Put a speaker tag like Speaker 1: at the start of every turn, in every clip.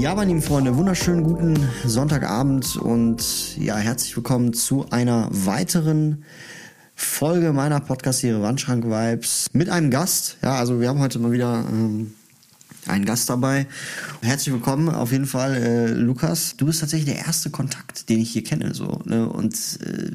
Speaker 1: Ja, meine lieben Freunde, wunderschönen guten Sonntagabend und ja, herzlich willkommen zu einer weiteren Folge meiner Podcast-Serie Wandschrank Vibes mit einem Gast. Ja, also wir haben heute mal wieder ähm, einen Gast dabei. Herzlich willkommen auf jeden Fall, äh, Lukas. Du bist tatsächlich der erste Kontakt, den ich hier kenne. So, ne? Und äh,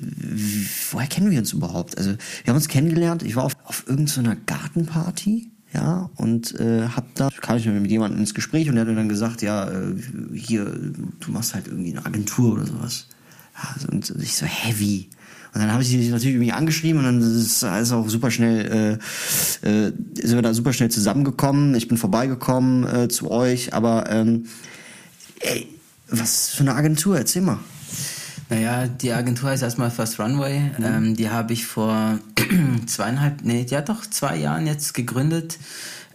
Speaker 1: woher kennen wir uns überhaupt? Also wir haben uns kennengelernt. Ich war auf, auf irgendeiner Gartenparty ja, und äh, hab da, kam ich mit jemandem ins Gespräch und der hat mir dann gesagt, ja, äh, hier, du machst halt irgendwie eine Agentur oder sowas. Ja, und ich so, heavy. Und dann habe ich sie natürlich irgendwie angeschrieben und dann ist alles auch super schnell, äh, äh, sind wir da super schnell zusammengekommen. Ich bin vorbeigekommen äh, zu euch, aber ähm, ey, was für eine Agentur? Erzähl mal.
Speaker 2: Naja, die Agentur heißt erstmal First Runway. Mhm. Ähm, die habe ich vor zweieinhalb, nee, ja doch, zwei Jahren jetzt gegründet.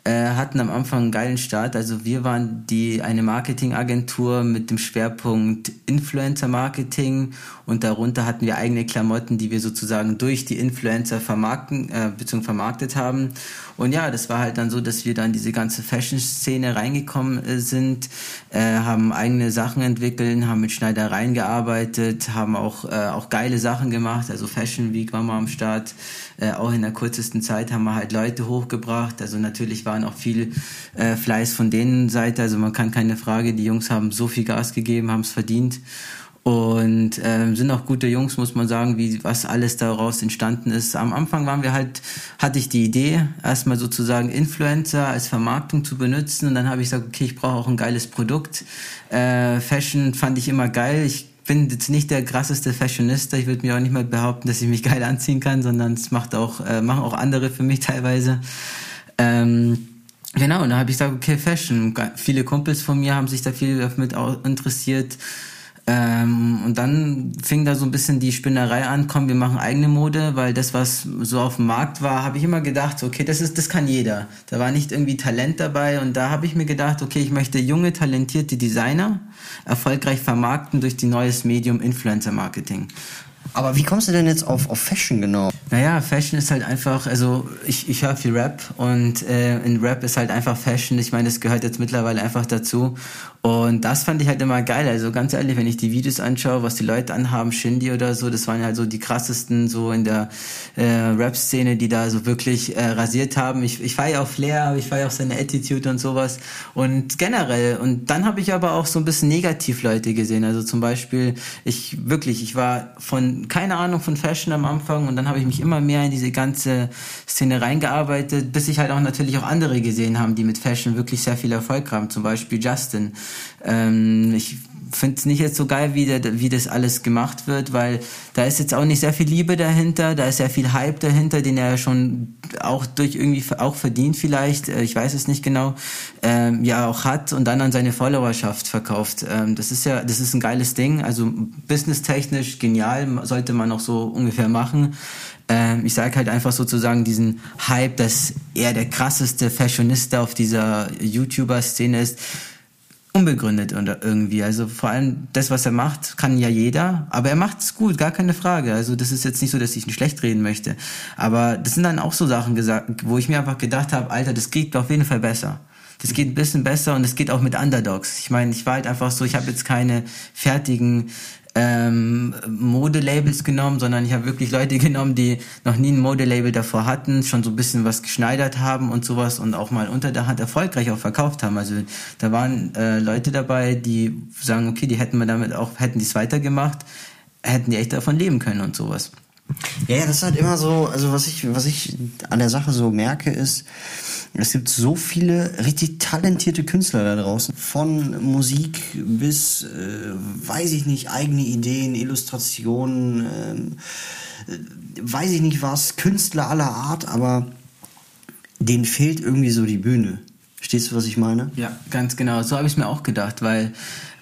Speaker 2: Äh, hatten am Anfang einen geilen Start. Also wir waren die eine Marketingagentur mit dem Schwerpunkt Influencer Marketing und darunter hatten wir eigene Klamotten, die wir sozusagen durch die Influencer vermarkten äh, bzw. vermarktet haben. Und ja, das war halt dann so, dass wir dann diese ganze Fashion-Szene reingekommen äh, sind, äh, haben eigene Sachen entwickelt, haben mit Schneidereien gearbeitet, haben auch äh, auch geile Sachen gemacht. Also Fashion Week waren wir am Start. Äh, auch in der kürzesten Zeit haben wir halt Leute hochgebracht. Also natürlich waren auch viel äh, Fleiß von denen Seite. Also man kann keine Frage, die Jungs haben so viel Gas gegeben, haben es verdient. Und ähm, sind auch gute Jungs, muss man sagen, wie was alles daraus entstanden ist. Am Anfang waren wir halt, hatte ich die Idee, erstmal sozusagen Influencer als Vermarktung zu benutzen. Und dann habe ich gesagt, okay, ich brauche auch ein geiles Produkt. Äh, Fashion fand ich immer geil. Ich bin jetzt nicht der krasseste Fashionista. Ich würde mir auch nicht mal behaupten, dass ich mich geil anziehen kann, sondern es macht auch, äh, machen auch andere für mich teilweise. Ähm, genau, und da habe ich gesagt, okay, Fashion. Viele Kumpels von mir haben sich da viel damit interessiert. Ähm, und dann fing da so ein bisschen die Spinnerei an, komm, wir machen eigene Mode, weil das, was so auf dem Markt war, habe ich immer gedacht, okay, das ist, das kann jeder. Da war nicht irgendwie Talent dabei und da habe ich mir gedacht, okay, ich möchte junge, talentierte Designer erfolgreich vermarkten durch die neues Medium Influencer Marketing.
Speaker 1: Aber wie kommst du denn jetzt auf, auf Fashion genau?
Speaker 2: Naja, Fashion ist halt einfach, also ich, ich höre viel Rap und äh, in Rap ist halt einfach Fashion. Ich meine, das gehört jetzt mittlerweile einfach dazu. Und das fand ich halt immer geil. Also ganz ehrlich, wenn ich die Videos anschaue, was die Leute anhaben, Shindy oder so, das waren halt so die krassesten so in der äh, Rap-Szene, die da so wirklich äh, rasiert haben. Ich, ich feiere auch Flair, ich feiere auch seine Attitude und sowas. Und generell, und dann habe ich aber auch so ein bisschen negativ Leute gesehen. Also zum Beispiel, ich wirklich, ich war von keine Ahnung von Fashion am Anfang und dann habe ich mich immer mehr in diese ganze Szene reingearbeitet, bis ich halt auch natürlich auch andere gesehen haben, die mit Fashion wirklich sehr viel Erfolg haben. Zum Beispiel Justin ähm, ich finde es nicht jetzt so geil, wie, der, wie das alles gemacht wird, weil da ist jetzt auch nicht sehr viel Liebe dahinter, da ist sehr viel Hype dahinter, den er schon auch durch irgendwie auch verdient vielleicht, äh, ich weiß es nicht genau, ähm, ja auch hat und dann an seine Followerschaft verkauft. Ähm, das ist ja, das ist ein geiles Ding, also businesstechnisch genial, sollte man auch so ungefähr machen. Ähm, ich sage halt einfach sozusagen diesen Hype, dass er der krasseste Fashionista auf dieser YouTuber-Szene ist unbegründet oder irgendwie. Also vor allem das, was er macht, kann ja jeder, aber er macht es gut, gar keine Frage. Also das ist jetzt nicht so, dass ich ihn schlecht reden möchte. Aber das sind dann auch so Sachen gesagt, wo ich mir einfach gedacht habe, Alter, das geht auf jeden Fall besser. Das geht ein bisschen besser und es geht auch mit Underdogs. Ich meine, ich war halt einfach so, ich habe jetzt keine fertigen ähm, Modelabels genommen, sondern ich habe wirklich Leute genommen, die noch nie ein Modelabel davor hatten, schon so ein bisschen was geschneidert haben und sowas und auch mal unter der Hand erfolgreich auch verkauft haben. Also da waren äh, Leute dabei, die sagen, okay, die hätten wir damit auch, hätten die es weitergemacht, hätten die echt davon leben können und sowas.
Speaker 1: Ja, ja, das ist halt immer so, also was ich, was ich an der Sache so merke, ist, es gibt so viele richtig talentierte Künstler da draußen. Von Musik bis, äh, weiß ich nicht, eigene Ideen, Illustrationen, äh, weiß ich nicht was, Künstler aller Art, aber denen fehlt irgendwie so die Bühne. Verstehst du, was ich meine?
Speaker 2: Ja, ganz genau. So habe ich es mir auch gedacht, weil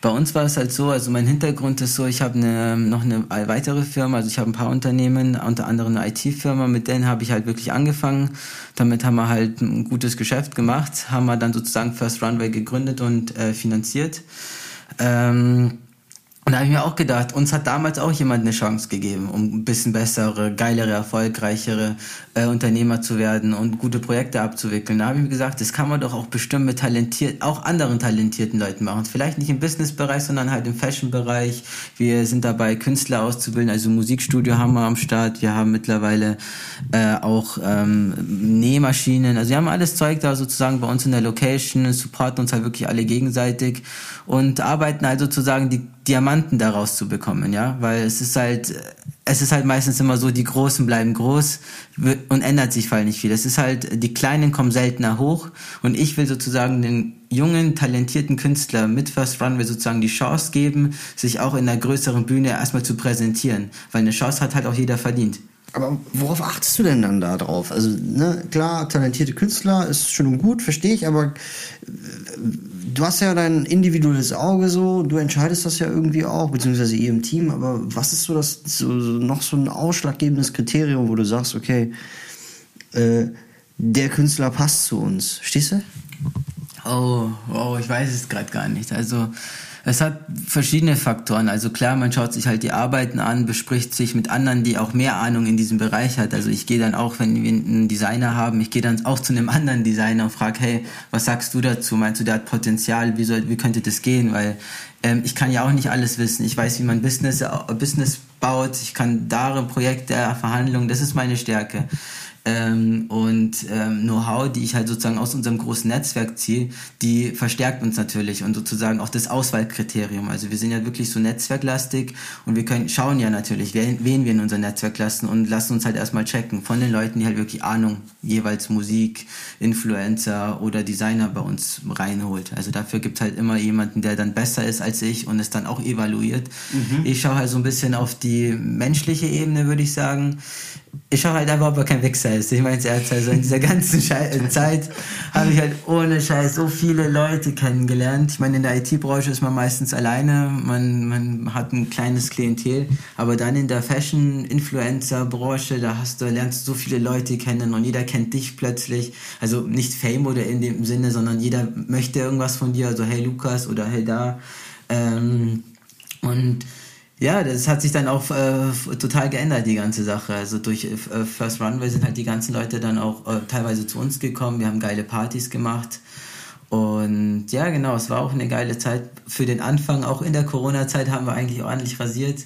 Speaker 2: bei uns war es halt so, also mein Hintergrund ist so, ich habe eine, noch eine weitere Firma, also ich habe ein paar Unternehmen, unter anderem eine IT-Firma, mit denen habe ich halt wirklich angefangen. Damit haben wir halt ein gutes Geschäft gemacht, haben wir dann sozusagen First Runway gegründet und äh, finanziert. Ähm, und da habe ich mir auch gedacht, uns hat damals auch jemand eine Chance gegeben, um ein bisschen bessere, geilere, erfolgreichere äh, Unternehmer zu werden und gute Projekte abzuwickeln. Da habe ich mir gesagt, das kann man doch auch bestimmt mit talentiert, auch anderen talentierten Leuten machen. Vielleicht nicht im Businessbereich, sondern halt im Fashion-Bereich. Wir sind dabei, Künstler auszubilden, also Musikstudio haben wir am Start. Wir haben mittlerweile äh, auch ähm, Nähmaschinen. Also wir haben alles Zeug da sozusagen bei uns in der Location, supporten uns halt wirklich alle gegenseitig und arbeiten halt sozusagen die Diamanten daraus zu bekommen, ja, weil es ist halt, es ist halt meistens immer so, die Großen bleiben groß und ändert sich weil nicht viel. Es ist halt, die Kleinen kommen seltener hoch und ich will sozusagen den jungen, talentierten Künstler mit First Runway sozusagen die Chance geben, sich auch in einer größeren Bühne erstmal zu präsentieren, weil eine Chance hat halt auch jeder verdient.
Speaker 1: Aber worauf achtest du denn dann da drauf? Also, ne, klar, talentierte Künstler ist schön und gut, verstehe ich, aber du hast ja dein individuelles Auge so, du entscheidest das ja irgendwie auch, beziehungsweise ihr im Team, aber was ist so das so, so noch so ein ausschlaggebendes Kriterium, wo du sagst, okay, äh, der Künstler passt zu uns, stehst du?
Speaker 2: Oh, oh, ich weiß es gerade gar nicht. Also es hat verschiedene Faktoren. Also klar, man schaut sich halt die Arbeiten an, bespricht sich mit anderen, die auch mehr Ahnung in diesem Bereich hat. Also ich gehe dann auch, wenn wir einen Designer haben, ich gehe dann auch zu einem anderen Designer und frage, hey, was sagst du dazu? Meinst du, der hat Potenzial? Wie, soll, wie könnte das gehen? Weil ähm, ich kann ja auch nicht alles wissen. Ich weiß, wie man Business, Business baut. Ich kann darin Projekte, Verhandlungen, das ist meine Stärke ähm, und ähm, Know-how, die ich halt sozusagen aus unserem großen Netzwerk ziehe, die verstärkt uns natürlich und sozusagen auch das Auswahlkriterium. Also wir sind ja wirklich so netzwerklastig und wir können schauen ja natürlich, wen, wen wir in unser Netzwerk lassen und lassen uns halt erstmal checken von den Leuten, die halt wirklich Ahnung, jeweils Musik, Influencer oder Designer bei uns reinholt. Also dafür gibt halt immer jemanden, der dann besser ist als ich und es dann auch evaluiert. Mhm. Ich schaue halt so ein bisschen auf die menschliche Ebene, würde ich sagen ich schaue halt einfach, ob er kein Wichser ist. Ich meine es. Also in dieser ganzen Schei Zeit habe ich halt ohne Scheiß so viele Leute kennengelernt. Ich meine, in der IT-Branche ist man meistens alleine. Man, man hat ein kleines Klientel. Aber dann in der Fashion-Influencer-Branche, da hast du, lernst du so viele Leute kennen und jeder kennt dich plötzlich. Also nicht Fame oder in dem Sinne, sondern jeder möchte irgendwas von dir. Also hey Lukas oder hey da. Ähm, und ja, das hat sich dann auch äh, total geändert, die ganze Sache. Also durch äh, First Runway sind halt die ganzen Leute dann auch äh, teilweise zu uns gekommen. Wir haben geile Partys gemacht. Und ja, genau, es war auch eine geile Zeit für den Anfang. Auch in der Corona-Zeit haben wir eigentlich ordentlich rasiert.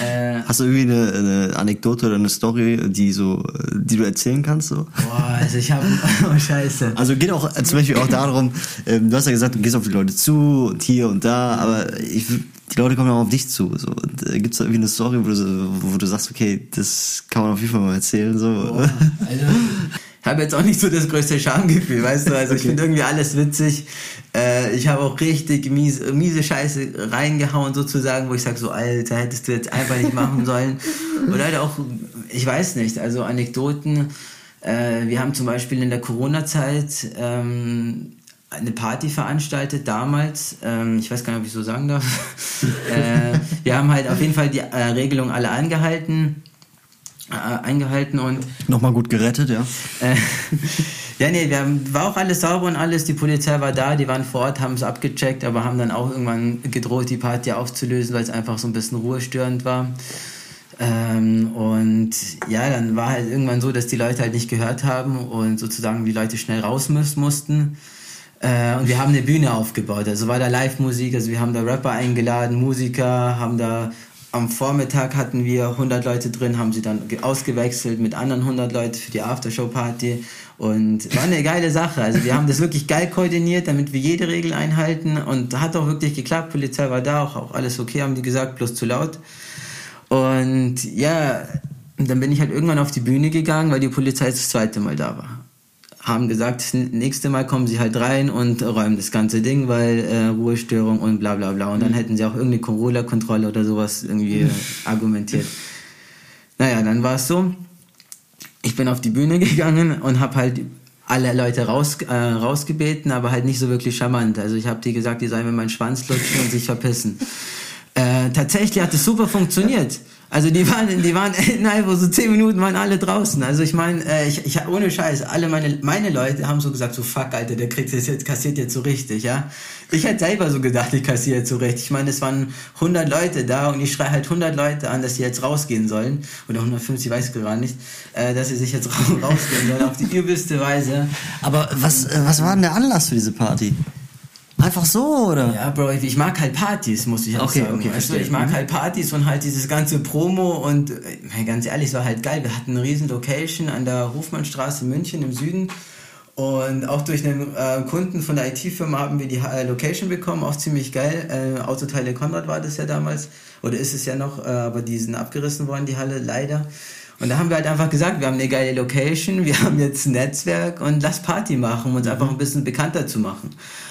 Speaker 1: Äh, Hast du irgendwie eine, eine, Anekdote oder eine Story, die so, die du erzählen kannst? So?
Speaker 2: Boah, also ich habe, oh Scheiße.
Speaker 1: Also geht auch zum Beispiel auch darum, ähm, du hast ja gesagt, du gehst auf die Leute zu und hier und da, aber ich die Leute kommen ja auch auf dich zu. So. Und äh, gibt es da irgendwie eine Story, wo du, wo du sagst, okay, das kann man auf jeden Fall mal erzählen? So. Oh, also,
Speaker 2: habe jetzt auch nicht so das größte Schamgefühl, weißt du? Also okay. ich finde irgendwie alles witzig. Äh, ich habe auch richtig miese, miese Scheiße reingehauen sozusagen, wo ich sage so, Alter, hättest du jetzt einfach nicht machen sollen. Oder halt auch, ich weiß nicht, also Anekdoten. Äh, wir haben zum Beispiel in der Corona-Zeit ähm, eine Party veranstaltet damals. Ähm, ich weiß gar nicht, ob ich so sagen darf. äh, wir haben halt auf jeden Fall die äh, Regelung alle eingehalten. Äh, eingehalten und.
Speaker 1: Nochmal gut gerettet, ja.
Speaker 2: Äh, ja, nee, wir haben, war auch alles sauber und alles. Die Polizei war da, die waren vor Ort, haben es abgecheckt, aber haben dann auch irgendwann gedroht, die Party aufzulösen, weil es einfach so ein bisschen ruhestörend war. Ähm, und ja, dann war halt irgendwann so, dass die Leute halt nicht gehört haben und sozusagen die Leute schnell raus müssen, mussten. Äh, und wir haben eine Bühne aufgebaut. Also war da Live-Musik, also wir haben da Rapper eingeladen, Musiker, haben da am Vormittag hatten wir 100 Leute drin, haben sie dann ausgewechselt mit anderen 100 Leuten für die Aftershow-Party und war eine geile Sache. Also wir haben das wirklich geil koordiniert, damit wir jede Regel einhalten und hat auch wirklich geklappt. Polizei war da, auch, auch alles okay, haben die gesagt, bloß zu laut. Und ja, dann bin ich halt irgendwann auf die Bühne gegangen, weil die Polizei das zweite Mal da war haben gesagt, das nächste Mal kommen sie halt rein und räumen das ganze Ding, weil äh, Ruhestörung und bla bla bla. Und dann mhm. hätten sie auch irgendeine Corona-Kontrolle oder sowas irgendwie mhm. argumentiert. Naja, dann war es so, ich bin auf die Bühne gegangen und habe halt alle Leute raus, äh, rausgebeten, aber halt nicht so wirklich charmant. Also ich habe die gesagt, die sollen mir meinen Schwanz lutschen und sich verpissen. Äh, tatsächlich hat es super funktioniert. Also die waren, die waren innerhalb von so zehn Minuten waren alle draußen. Also ich meine, äh, ich, ich ohne Scheiß, alle meine meine Leute haben so gesagt, so fuck, Alter, der kriegt jetzt kassiert jetzt so richtig, ja. Ich hätte selber so gedacht, ich kassiere jetzt so richtig. Ich meine, es waren 100 Leute da und ich schreie halt 100 Leute an, dass sie jetzt rausgehen sollen oder 150, weiß ich gerade nicht, äh, dass sie sich jetzt rausgehen sollen auf die übelste Weise.
Speaker 1: Aber was äh, was war denn der Anlass für diese Party? Einfach so, oder?
Speaker 2: Ja, Bro, ich mag halt Partys, muss ich auch
Speaker 1: Okay,
Speaker 2: sagen.
Speaker 1: okay,
Speaker 2: weißt du, ich mag
Speaker 1: Mhm.
Speaker 2: halt Partys und halt dieses ganze Promo und äh, ganz ehrlich, es war halt geil. Wir hatten eine riesen Location an der Hofmannstraße in München im Süden und auch durch einen äh, Kunden von der IT-Firma haben wir die äh, Location bekommen, auch ziemlich geil. Äh, Autoteile Konrad war das ja damals oder ist es ja noch, äh, aber die sind abgerissen worden, die Halle, leider. Und da haben wir halt einfach gesagt, wir haben eine geile Location, wir haben jetzt ein Netzwerk und lass Party machen, um uns einfach ein bisschen bekannter zu machen.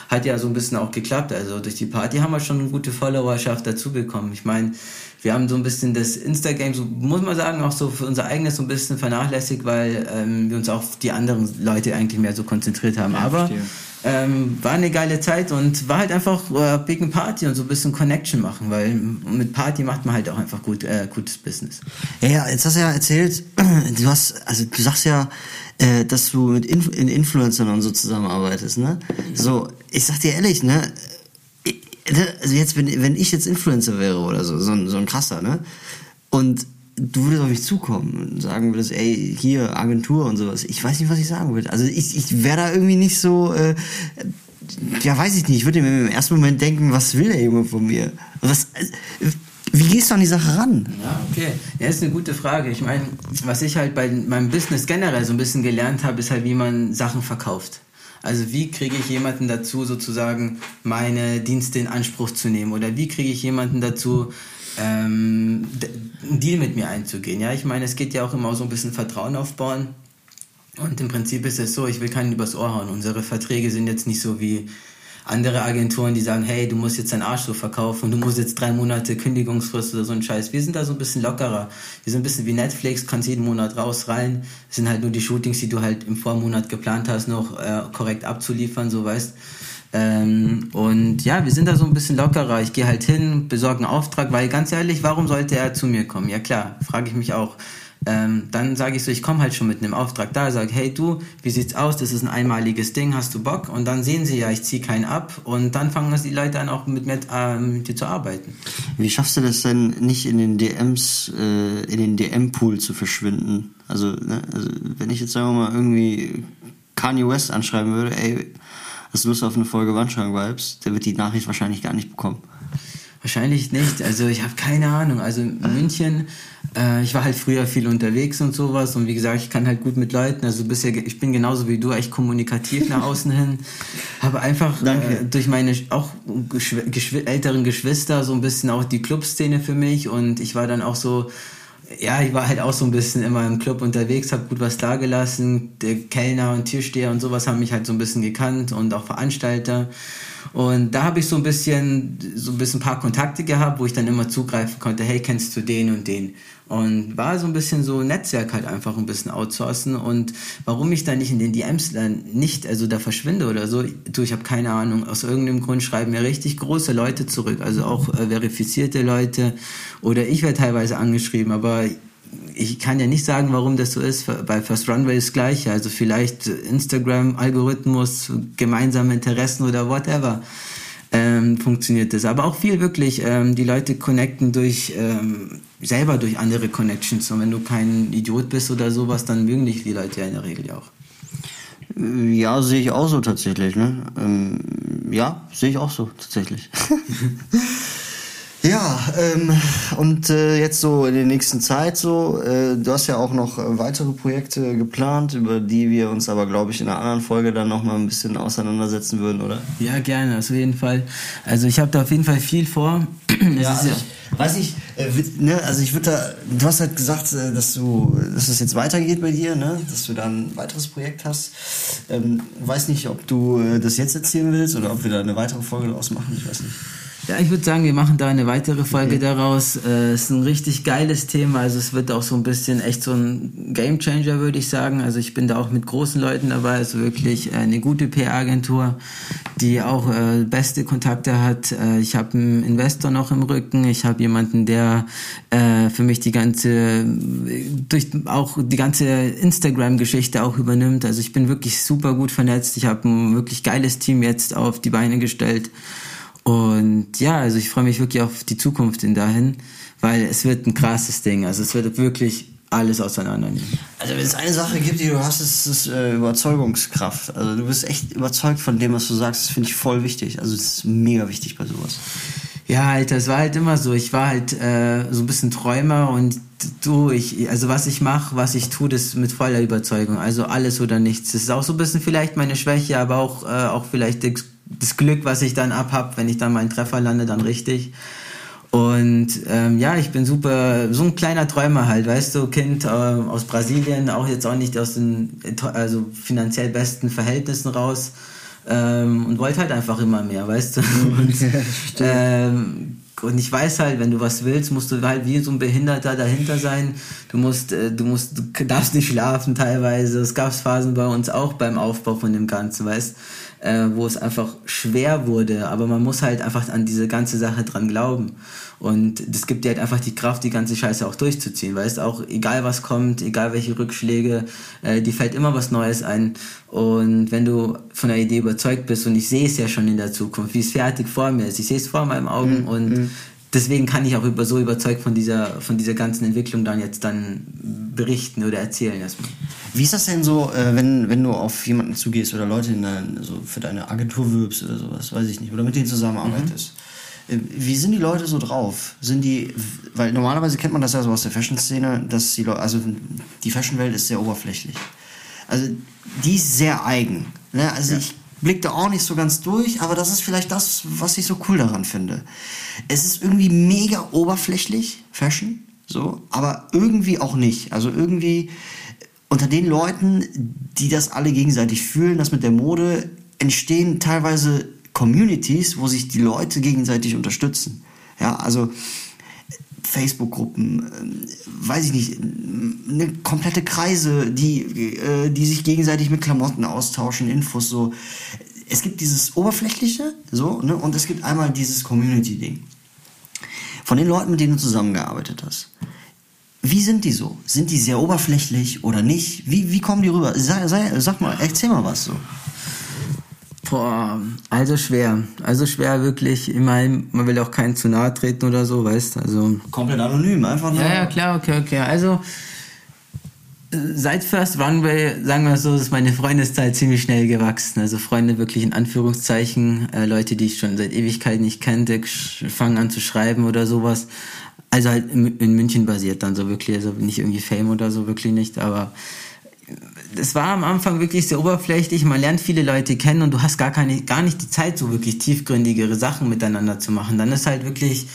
Speaker 2: Hat ja so ein bisschen auch geklappt. Also durch die Party haben wir schon eine gute Followerschaft dazu bekommen. Ich meine, wir haben so ein bisschen das Instagram, so muss man sagen, auch so für unser eigenes so ein bisschen vernachlässigt, weil ähm, wir uns auf die anderen Leute eigentlich mehr so konzentriert haben. Aber
Speaker 1: verstehe.
Speaker 2: Ähm, war eine geile Zeit und war halt einfach äh, Big and Party und so ein bisschen Connection machen, weil mit Party macht man halt auch einfach gut, äh, gutes Business.
Speaker 1: Ja, ja, jetzt hast du ja erzählt, du hast, also du sagst ja, äh, dass du mit Inf in Influencern und so zusammenarbeitest, ne? So, ich sag dir ehrlich, ne? Ich- Also jetzt, wenn, wenn ich jetzt Influencer wäre oder so, so ein, so ein krasser, ne? Und du würdest auf mich zukommen und sagen würdest, ey, hier, Agentur und sowas. Ich weiß nicht, was ich sagen würde. Also ich, ich wäre da irgendwie nicht so, äh, ja, weiß ich nicht. Ich würde mir im ersten Moment denken, was will der Junge von mir? Was, äh, wie gehst du an die Sache ran?
Speaker 2: Ja, okay. Ja, ist eine gute Frage. Ich meine, was ich halt bei meinem Business generell so ein bisschen gelernt habe, ist halt, wie man Sachen verkauft. Also wie kriege ich jemanden dazu, sozusagen meine Dienste in Anspruch zu nehmen? Oder wie kriege ich jemanden dazu, ähm, Deal mit mir einzugehen? Ja, ich meine, es geht ja auch immer so ein bisschen Vertrauen aufbauen. Und im Prinzip ist es so, ich will keinen übers Ohr hauen. Unsere Verträge sind jetzt nicht so wie andere Agenturen, die sagen, hey, du musst jetzt deinen Arsch so verkaufen, du musst jetzt drei Monate Kündigungsfrist oder so ein Scheiß. Wir sind da so ein bisschen lockerer. Wir sind ein bisschen wie Netflix, kannst jeden Monat raus, rein. Es sind halt nur die Shootings, die du halt im Vormonat geplant hast, noch äh, korrekt abzuliefern, so weißt. Ähm, und ja, wir sind da so ein bisschen lockerer. Ich gehe halt hin, besorge einen Auftrag, weil ganz ehrlich, warum sollte er zu mir kommen? Ja klar, frage ich mich auch. Ähm, dann sage ich so, ich komme halt schon mit einem Auftrag da, sage, hey du, wie sieht's aus? Das ist ein einmaliges Ding, hast du Bock? Und dann sehen sie ja, ich ziehe keinen ab und dann fangen die Leute an, auch mit mir ähm, mit dir zu arbeiten.
Speaker 1: Wie schaffst du das denn nicht in den DMs, äh, in den DM-Pool zu verschwinden? Also, ne, also, wenn ich jetzt sagen wir mal irgendwie Kanye West anschreiben würde, ey, hast du Lust auf eine Folge Wandschrank-Vibes, der wird die Nachricht wahrscheinlich gar nicht bekommen.
Speaker 2: Wahrscheinlich nicht. Also ich habe keine Ahnung. Also in München, äh, ich war halt früher viel unterwegs und sowas und wie gesagt, ich kann halt gut mit Leuten. Also bisher, ich bin genauso wie du, echt kommunikativ nach außen hin. Habe einfach. Äh, durch meine auch geschw älteren Geschwister so ein bisschen auch die Clubszene für mich und ich war dann auch so ja, ich war halt auch so ein bisschen immer im Club unterwegs, habe gut was dagelassen. Der Kellner und Türsteher und sowas haben mich halt so ein bisschen gekannt und auch Veranstalter. Und da habe ich so ein bisschen, so ein bisschen ein paar Kontakte gehabt, wo ich dann immer zugreifen konnte, hey, kennst du den und den? Und war so ein bisschen so Netzwerk halt einfach ein bisschen outsourcen. Und warum ich da nicht in den DMs dann nicht, also da verschwinde oder so, du, ich habe keine Ahnung. Aus irgendeinem Grund schreiben mir richtig große Leute zurück, also auch äh, verifizierte Leute. Oder ich werde teilweise angeschrieben, aber ich kann ja nicht sagen, warum das so ist. Bei First Runway ist das Gleiche. Also vielleicht Instagram-Algorithmus, gemeinsame Interessen oder whatever. Ähm, funktioniert das. Aber auch viel wirklich, ähm, die Leute connecten durch ähm, selber durch andere Connections. Und wenn du kein Idiot bist oder sowas, dann mögen dich die Leute ja in der Regel ja auch.
Speaker 1: Ja, sehe ich auch so tatsächlich. Ne? Ähm, ja, sehe ich auch so tatsächlich. ja, ähm, und äh, jetzt so in der nächsten Zeit so, äh, du hast ja auch noch äh, weitere Projekte geplant, über die wir uns aber, glaube ich, in einer anderen Folge dann nochmal ein bisschen auseinandersetzen würden, oder?
Speaker 2: Ja, gerne, auf jeden Fall. Also ich habe da auf jeden Fall viel vor.
Speaker 1: Ja, also ich, weiß ich, äh, ne, also ich würde da, du hast halt gesagt, äh, dass du, dass es jetzt weitergeht bei dir, ne, dass du da ein weiteres Projekt hast. Ähm, weiß nicht, ob du äh, das jetzt erzählen willst oder ob wir da eine weitere Folge draus machen, ich weiß nicht.
Speaker 2: Ja, ich würde sagen, wir machen da eine weitere Folge okay. daraus. Es äh, ist ein richtig geiles Thema. Also es wird auch so ein bisschen echt so ein Game Changer, würde ich sagen. Also ich bin da auch mit großen Leuten dabei. Also wirklich äh, eine gute PR-Agentur, die auch äh, beste Kontakte hat. Äh, ich habe einen Investor noch im Rücken. Ich habe jemanden, der äh, für mich die ganze, durch auch die ganze Instagram-Geschichte auch übernimmt. Also ich bin wirklich super gut vernetzt. Ich habe ein wirklich geiles Team jetzt auf die Beine gestellt. Und ja, also ich freue mich wirklich auf die Zukunft in dahin, weil es wird ein krasses Ding. Also es wird wirklich alles auseinandernehmen.
Speaker 1: Also wenn es eine Sache gibt, die du hast, ist es äh, Überzeugungskraft. Also du bist echt überzeugt von dem, was du sagst. Das finde ich voll wichtig. Also es ist mega wichtig bei sowas.
Speaker 2: Ja, Alter, es war halt immer so. Ich war halt äh, so ein bisschen Träumer und du, ich, also was ich mache, was ich tue, das mit voller Überzeugung. Also alles oder nichts. Das ist auch so ein bisschen vielleicht meine Schwäche, aber auch, äh, auch vielleicht das Glück, was ich dann abhab, wenn ich dann mal einen Treffer lande, dann richtig. Und ähm, ja, ich bin super, so ein kleiner Träumer halt, weißt du, Kind äh, aus Brasilien, auch jetzt auch nicht aus den also finanziell besten Verhältnissen raus ähm, und wollte halt einfach immer mehr, weißt du. Und, ähm, und ich weiß halt, wenn du was willst, musst du halt wie so ein Behinderter dahinter sein. Du musst, äh, du musst, du darfst nicht schlafen teilweise. Es gab Phasen bei uns auch beim Aufbau von dem Ganzen, weißt äh, wo es einfach schwer wurde. Aber man muss halt einfach an diese ganze Sache dran glauben. Und das gibt dir halt einfach die Kraft, die ganze Scheiße auch durchzuziehen. Weißt auch, egal was kommt, egal welche Rückschläge, äh, die fällt immer was Neues ein. Und wenn du von der Idee überzeugt bist, und ich sehe es ja schon in der Zukunft, wie es fertig vor mir ist, ich sehe es vor meinen Augen mhm. und mhm deswegen kann ich auch über, so überzeugt von dieser, von dieser ganzen Entwicklung dann jetzt dann berichten oder erzählen erstmal.
Speaker 1: Wie ist das denn so, äh, wenn, wenn du auf jemanden zugehst oder Leute in dein, so für deine Agentur wirbst oder sowas, weiß ich nicht, oder mit denen zusammenarbeitest? Mhm. Äh, wie sind die Leute so drauf? Sind die, weil normalerweise kennt man das ja so aus der Fashion-Szene, dass die Leute, also die Fashion-Welt ist sehr oberflächlich. Also die ist sehr eigen. Ne? Also ja. ich blickte auch nicht so ganz durch, aber das ist vielleicht das, was ich so cool daran finde. Es ist irgendwie mega oberflächlich, Fashion, so, aber irgendwie auch nicht. Also irgendwie unter den Leuten, die das alle gegenseitig fühlen, das mit der Mode, entstehen teilweise Communities, wo sich die Leute gegenseitig unterstützen. Ja, also Facebook-Gruppen, äh, weiß ich nicht, eine komplette Kreise, die, äh, die sich gegenseitig mit Klamotten austauschen, Infos so. Es gibt dieses Oberflächliche, so, ne, und es gibt einmal dieses Community-Ding. Von den Leuten, mit denen du zusammengearbeitet hast. Wie sind die so? Sind die sehr oberflächlich oder nicht? Wie, wie kommen die rüber? Sag, sag, sag mal, erzähl mal was so.
Speaker 2: Boah, also schwer. Also schwer wirklich. Ich meine, man will auch keinen zu nahe treten oder so, weißt Also.
Speaker 1: Komplett anonym, einfach nur.
Speaker 2: Ja, ja, klar, okay, okay. Also, seit First Runway, sagen wir so, ist meine Freundeszeit ziemlich schnell gewachsen. Also Freunde wirklich in Anführungszeichen, äh, Leute, die ich schon seit Ewigkeit nicht kannte, fangen an zu schreiben oder sowas. Also halt in, in München basiert dann so wirklich, also nicht irgendwie Fame oder so, wirklich nicht, aber das war am Anfang wirklich sehr oberflächlich. Man lernt viele Leute kennen und du hast gar keine, gar nicht die Zeit, so wirklich tiefgründigere Sachen miteinander zu machen. Dann ist halt wirklich,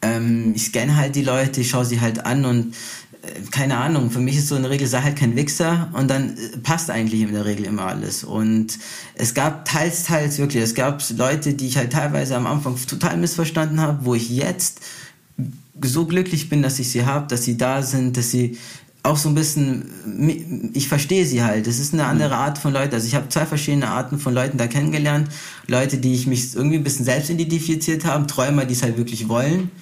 Speaker 2: ähm, ich scanne halt die Leute, ich schaue sie halt an und äh, keine Ahnung, für mich ist so in der Regel, sei halt kein Wichser und dann äh, passt eigentlich in der Regel immer alles. Und es gab teils, teils wirklich, es gab Leute, die ich halt teilweise am Anfang total missverstanden habe, wo ich jetzt so glücklich bin, dass ich sie habe, dass sie da sind, dass sie auch so ein bisschen, ich verstehe sie halt. Es ist eine andere Art von Leuten. Also ich habe zwei verschiedene Arten von Leuten da kennengelernt. Leute, die ich mich irgendwie ein bisschen selbst identifiziert haben, Träumer, die es halt wirklich wollen.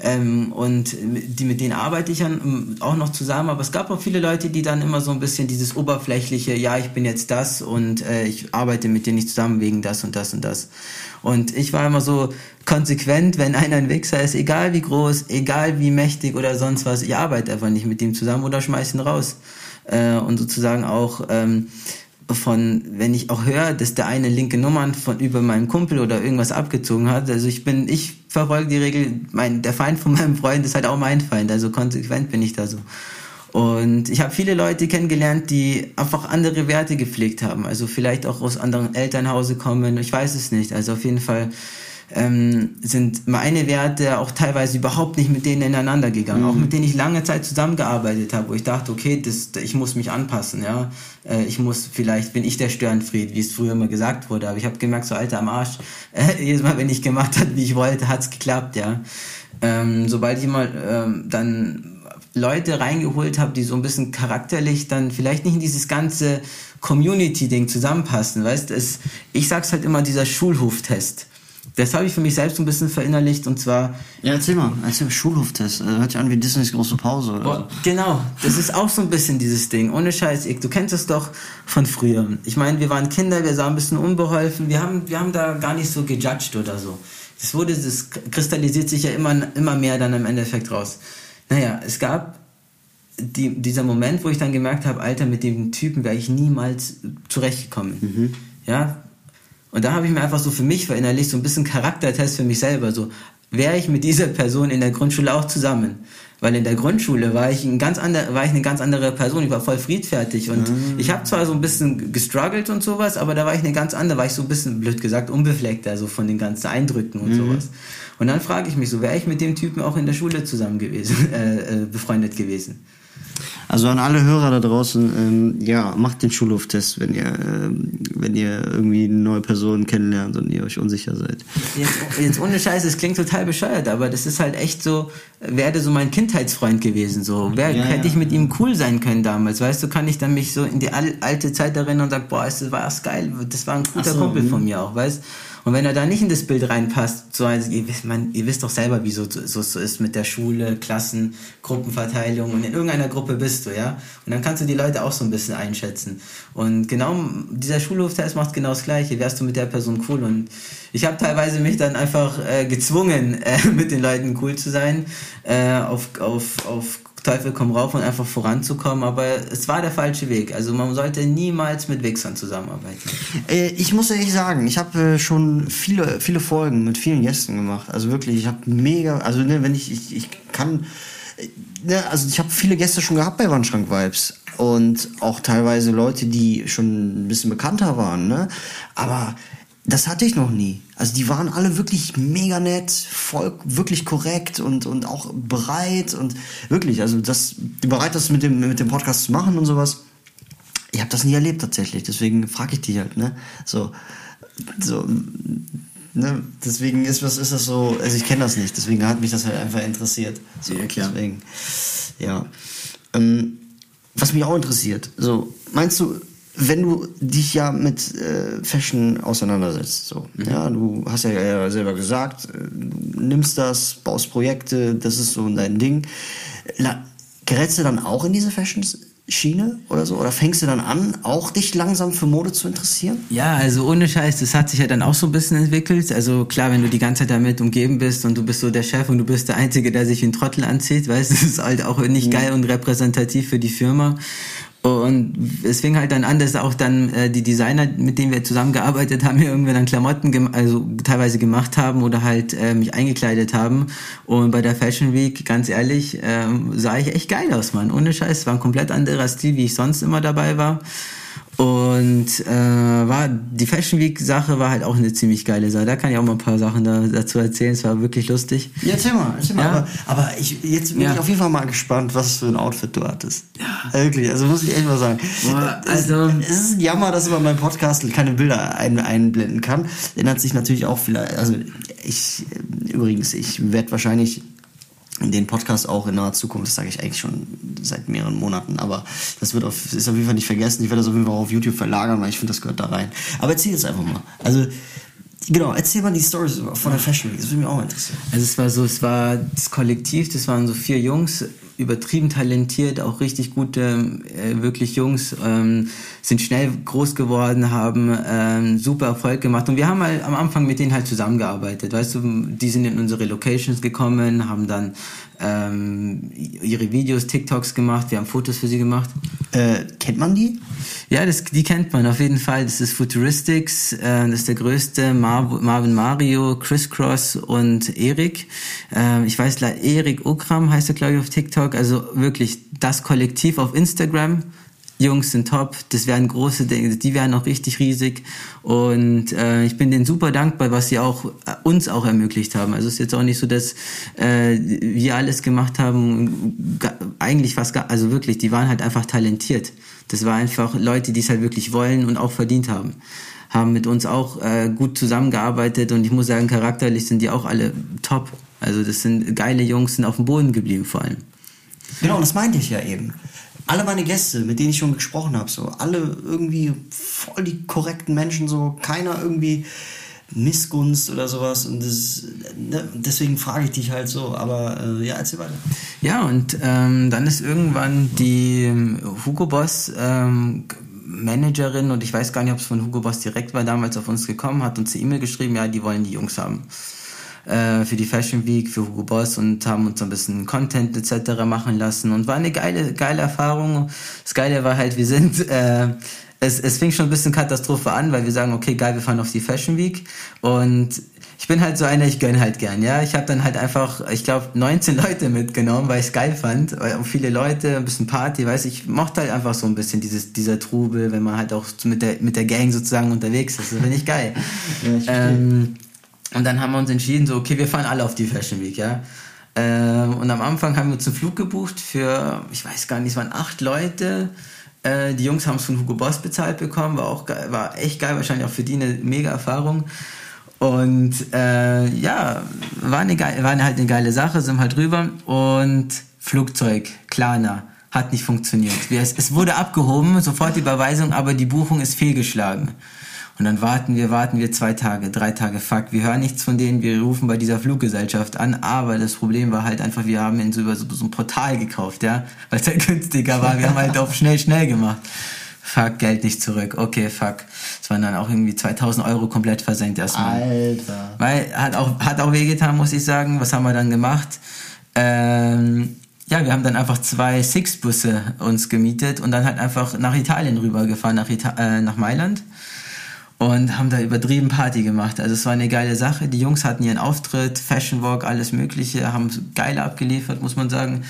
Speaker 2: Ähm, und die, mit denen arbeite ich dann ähm, auch noch zusammen. Aber es gab auch viele Leute, die dann immer so ein bisschen dieses oberflächliche, ja, ich bin jetzt das und äh, ich arbeite mit denen nicht zusammen wegen das und das und das. Und ich war immer so konsequent, wenn einer ein Wichser ist, egal wie groß, egal wie mächtig oder sonst was, ich arbeite einfach nicht mit dem zusammen oder schmeiß ihn raus. Äh, und sozusagen auch ähm, von, wenn ich auch höre, dass der eine linke Nummern von über meinen Kumpel oder irgendwas abgezogen hat. Also ich bin, ich verfolge die Regel, mein, der Feind von meinem Freund ist halt auch mein Feind. Also konsequent bin ich da so. Und ich habe viele Leute kennengelernt, die einfach andere Werte gepflegt haben. Also vielleicht auch aus anderen Elternhause kommen. Ich weiß es nicht. Also auf jeden Fall ähm, sind meine Werte auch teilweise überhaupt nicht mit denen ineinander gegangen. Mhm. Auch mit denen ich lange Zeit zusammengearbeitet habe, wo ich dachte, okay, das, ich muss mich anpassen, ja. Äh, ich muss, vielleicht bin ich der Störenfried, wie es früher immer gesagt wurde, aber ich habe gemerkt, so Alter am Arsch, äh, jedes Mal, wenn ich gemacht hat, wie ich wollte, hat's geklappt, ja. Ähm, sobald ich mal ähm, dann Leute reingeholt habe, die so ein bisschen charakterlich dann vielleicht nicht in dieses ganze Community-Ding zusammenpassen, weißt es, ich sag's halt immer, dieser Schulhoftest. Das habe ich für mich selbst ein bisschen verinnerlicht und zwar.
Speaker 1: Ja, erzähl mal, erzähl mal, Schulhoftest. Also, hört sich an wie Disneys große Pause oder
Speaker 2: boah, so. Genau, das ist auch so ein bisschen dieses Ding. Ohne Scheiß, du kennst es doch von früher. Ich meine, wir waren Kinder, wir sahen ein bisschen unbeholfen, wir haben, wir haben da gar nicht so gejudged oder so. Das wurde, das kristallisiert sich ja immer, immer mehr dann im Endeffekt raus. Naja, es gab die, dieser Moment, wo ich dann gemerkt habe, Alter, mit dem Typen wäre ich niemals zurechtgekommen. Mhm. Ja. Und da habe ich mir einfach so für mich verinnerlicht, so ein bisschen Charaktertest für mich selber. So, wäre ich mit dieser Person in der Grundschule auch zusammen? Weil in der Grundschule war ich, ein ganz ander, war ich eine ganz andere Person. Ich war voll friedfertig und mhm. ich habe zwar so ein bisschen gestruggelt und sowas, aber da war ich eine ganz andere, war ich so ein bisschen, blöd gesagt, unbefleckter, so von den ganzen Eindrücken und mhm. sowas. Und dann frage ich mich so, wäre ich mit dem Typen auch in der Schule zusammen gewesen, äh, äh, befreundet gewesen?
Speaker 1: Also an alle Hörer da draußen, ähm, ja, macht den Schulhoftest, wenn ihr, ähm, wenn ihr irgendwie eine neue Person kennenlernt und ihr euch unsicher seid.
Speaker 2: Jetzt, jetzt ohne Scheiß, es klingt total bescheuert, aber das ist halt echt so, wäre so mein Kindheitsfreund gewesen, so. Wer, ja, hätte ja. ich mit ihm cool sein können damals, weißt du, kann ich dann mich so in die alte Zeit erinnern und sagen, boah, das war geil, das war ein guter so, Kumpel von mir auch, weißt du. Und wenn er da nicht in das Bild reinpasst, so also, ihr, wisst, man, ihr wisst doch selber, wie so, so, so ist mit der Schule, Klassen, Gruppenverteilung und in irgendeiner Gruppe bist du, ja. Und dann kannst du die Leute auch so ein bisschen einschätzen. Und genau dieser Schulhoftest macht genau das Gleiche. Wärst du mit der Person cool? Und ich habe teilweise mich dann einfach äh, gezwungen, äh, mit den Leuten cool zu sein, äh, auf, auf, auf Teufel komm rauf und einfach voranzukommen, aber es war der falsche Weg. Also man sollte niemals mit Wichsern zusammenarbeiten.
Speaker 1: Äh, ich muss ehrlich sagen, ich habe äh, schon viele, viele Folgen mit vielen Gästen gemacht. Also wirklich, ich habe mega, also ne, wenn ich, ich, ich kann, äh, ne, also ich habe viele Gäste schon gehabt bei Wandschrank Vibes und auch teilweise Leute, die schon ein bisschen bekannter waren, ne? Aber das hatte ich noch nie. Also die waren alle wirklich mega nett, voll, wirklich korrekt und, und auch bereit und wirklich, also das, die bereit, das mit dem, mit dem Podcast zu machen und sowas. Ich habe das nie erlebt tatsächlich, deswegen frage ich dich halt, ne? So, so, ne? Deswegen ist was ist das so, also ich kenne das nicht, deswegen hat mich das halt einfach interessiert. So, ja, klar. Deswegen, ja. Ähm, was mich auch interessiert, so, meinst du, wenn du dich ja mit äh, Fashion auseinandersetzt, so, mhm. ja, du hast ja selber gesagt, äh, du nimmst das, baust Projekte, das ist so dein Ding. La gerätst du dann auch in diese Fashion Schiene oder so? Oder fängst du dann an, auch dich langsam für Mode zu interessieren?
Speaker 2: Ja, also ohne Scheiß, das hat sich ja dann auch so ein bisschen entwickelt. Also klar, wenn du die ganze Zeit damit umgeben bist und du bist so der Chef und du bist der Einzige, der sich ein Trottel anzieht, weißt du, das ist halt auch nicht mhm. geil und repräsentativ für die Firma. Und es fing halt dann an, dass auch dann äh, die Designer, mit denen wir zusammengearbeitet haben, mir irgendwie dann Klamotten gem also teilweise gemacht haben oder halt äh, mich eingekleidet haben. Und bei der Fashion Week, ganz ehrlich, äh, sah ich echt geil aus, Mann. Ohne Scheiß, war ein komplett anderer Stil, wie ich sonst immer dabei war. Und äh, war die Fashion Week Sache war halt auch eine ziemlich geile Sache. Da kann ich auch mal ein paar Sachen da, dazu erzählen. Es war wirklich lustig.
Speaker 1: Ja, erzähl mal, erzähl mal. Ja. Aber, aber ich, jetzt bin ja. ich auf jeden Fall mal gespannt, was für ein Outfit du hattest. Ja. Wirklich, also muss ich echt mal sagen. Boah, also es, es, ist ein Jammer, dass man beim Podcast keine Bilder ein, einblenden kann. Ändert sich natürlich auch vielleicht. Also ich übrigens, ich werde wahrscheinlich den Podcast auch in naher Zukunft, das sage ich eigentlich schon seit mehreren Monaten, aber das wird auf, ist auf jeden Fall nicht vergessen. Ich werde das auf jeden Fall auf YouTube verlagern, weil ich finde, das gehört da rein. Aber erzähl jetzt einfach mal. Also, genau, erzähl mal die Stories von der Fashion Week, das würde mich auch interessieren.
Speaker 2: Also es war so, es war das Kollektiv, das waren so vier Jungs, übertrieben talentiert, auch richtig gute, äh, wirklich Jungs, ähm, sind schnell groß geworden, haben ähm, super Erfolg gemacht. Und wir haben halt am Anfang mit denen halt zusammengearbeitet. Weißt du, die sind in unsere Locations gekommen, haben dann ähm, ihre Videos, TikToks gemacht, wir haben Fotos für sie gemacht.
Speaker 1: Äh, kennt man die?
Speaker 2: Ja, das, die kennt man auf jeden Fall. Das ist Futuristics, äh, das ist der größte, Mar Marvin Mario, Chris Cross und Erik. Äh, ich weiß, Erik Okram heißt er, glaube ich, auf TikTok. Also wirklich das Kollektiv auf Instagram Jungs sind top, das wären große Dinge, die wären noch richtig riesig und äh, ich bin denen super dankbar, was sie auch äh, uns auch ermöglicht haben. Also es ist jetzt auch nicht so, dass äh, wir alles gemacht haben, eigentlich gar, also wirklich, die waren halt einfach talentiert. Das war einfach Leute, die es halt wirklich wollen und auch verdient haben haben mit uns auch äh, gut zusammengearbeitet und ich muss sagen, charakterlich sind die auch alle top. Also das sind geile Jungs, sind auf dem Boden geblieben vor allem.
Speaker 1: Genau, das meinte ich ja eben alle meine Gäste, mit denen ich schon gesprochen habe, so alle irgendwie voll die korrekten Menschen, so keiner irgendwie Missgunst oder sowas und das, ne, deswegen frage ich dich halt so, aber äh, ja, erzähl weiter.
Speaker 2: Ja, und ähm, dann ist irgendwann die ähm, Hugo Boss ähm, Managerin und ich weiß gar nicht, ob es von Hugo Boss direkt war, damals auf uns gekommen, hat uns eine E-Mail geschrieben, ja, die wollen die Jungs haben äh, für die Fashion Week, für Hugo Boss und haben uns so ein bisschen Content etc. machen lassen und war eine geile, geile Erfahrung. Das Geile war halt, wir sind, äh, es, es fing schon ein bisschen Katastrophe an, weil wir sagen, okay, geil, wir fahren auf die Fashion Week und ich bin halt so einer, ich gönn halt gern, ja. Ich habe dann halt einfach, ich glaube, 19 Leute mitgenommen, weil ich es geil fand. Und viele Leute, ein bisschen Party, weiß ich, mochte halt einfach so ein bisschen dieses, dieser Trubel, wenn man halt auch mit der, mit der Gang sozusagen unterwegs ist. Das finde ich geil. Ja, ich ähm, und dann haben wir uns entschieden, so, okay, wir fahren alle auf die Fashion Week, ja. Ähm, und am Anfang haben wir uns einen Flug gebucht für, ich weiß gar nicht, es waren acht Leute. Äh, die Jungs haben es von Hugo Boss bezahlt bekommen, war auch geil, war echt geil, wahrscheinlich auch für die eine mega Erfahrung. Und äh, ja, war, eine geile, war halt eine geile Sache, sind halt rüber und Flugzeug, Klarna, hat nicht funktioniert. Es, es wurde abgehoben, sofort die Überweisung, aber die Buchung ist fehlgeschlagen. Und dann warten wir, warten wir zwei Tage, drei Tage, fuck, wir hören nichts von denen, wir rufen bei dieser Fluggesellschaft an, aber das Problem war halt einfach, wir haben ihn so über so, so ein Portal gekauft, ja, weil es halt günstiger war, wir haben halt auf schnell, schnell gemacht. Fuck, Geld nicht zurück. Okay, fuck. Es waren dann auch irgendwie 2000 Euro komplett versenkt erstmal.
Speaker 1: Alter.
Speaker 2: Weil, hat auch, hat auch wehgetan, muss ich sagen. Was haben wir dann gemacht? Ähm, ja, wir haben dann einfach zwei Six-Busse uns gemietet und dann halt einfach nach Italien rübergefahren, nach, Ita äh, nach Mailand und haben da übertrieben Party gemacht. Also es war eine geile Sache. Die Jungs hatten ihren Auftritt, Fashion Walk, alles Mögliche, haben geil abgeliefert, muss man sagen.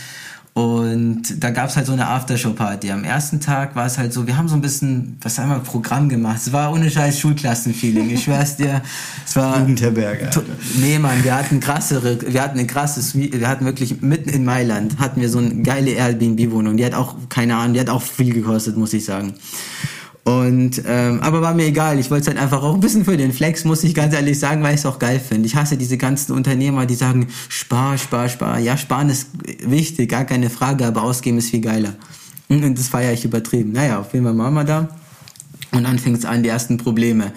Speaker 2: Und da gab's halt so eine Aftershow-Party. Am ersten Tag war es halt so, wir haben so ein bisschen, was sagen wir, Programm gemacht. Es war ohne scheiß Schulklassen-Feeling. Ich schwör's dir. Es war.
Speaker 1: Jugendherberge.
Speaker 2: Nee, Mann, wir hatten krassere, wir hatten ein krasses, wir hatten wirklich mitten in Mailand, hatten wir so eine geile Airbnb-Wohnung. Die hat auch, keine Ahnung, die hat auch viel gekostet, muss ich sagen. Und ähm, aber war mir egal. Ich wollte es halt einfach auch ein bisschen für den Flex, muss ich ganz ehrlich sagen, weil ich es auch geil finde. Ich hasse diese ganzen Unternehmer, die sagen, spar, spar, spar. Ja, sparen ist wichtig, gar keine Frage, aber ausgeben ist viel geiler. Und das feiere ich übertrieben. Naja, auf jeden Fall waren wir da. Und dann fing es an, die ersten Probleme.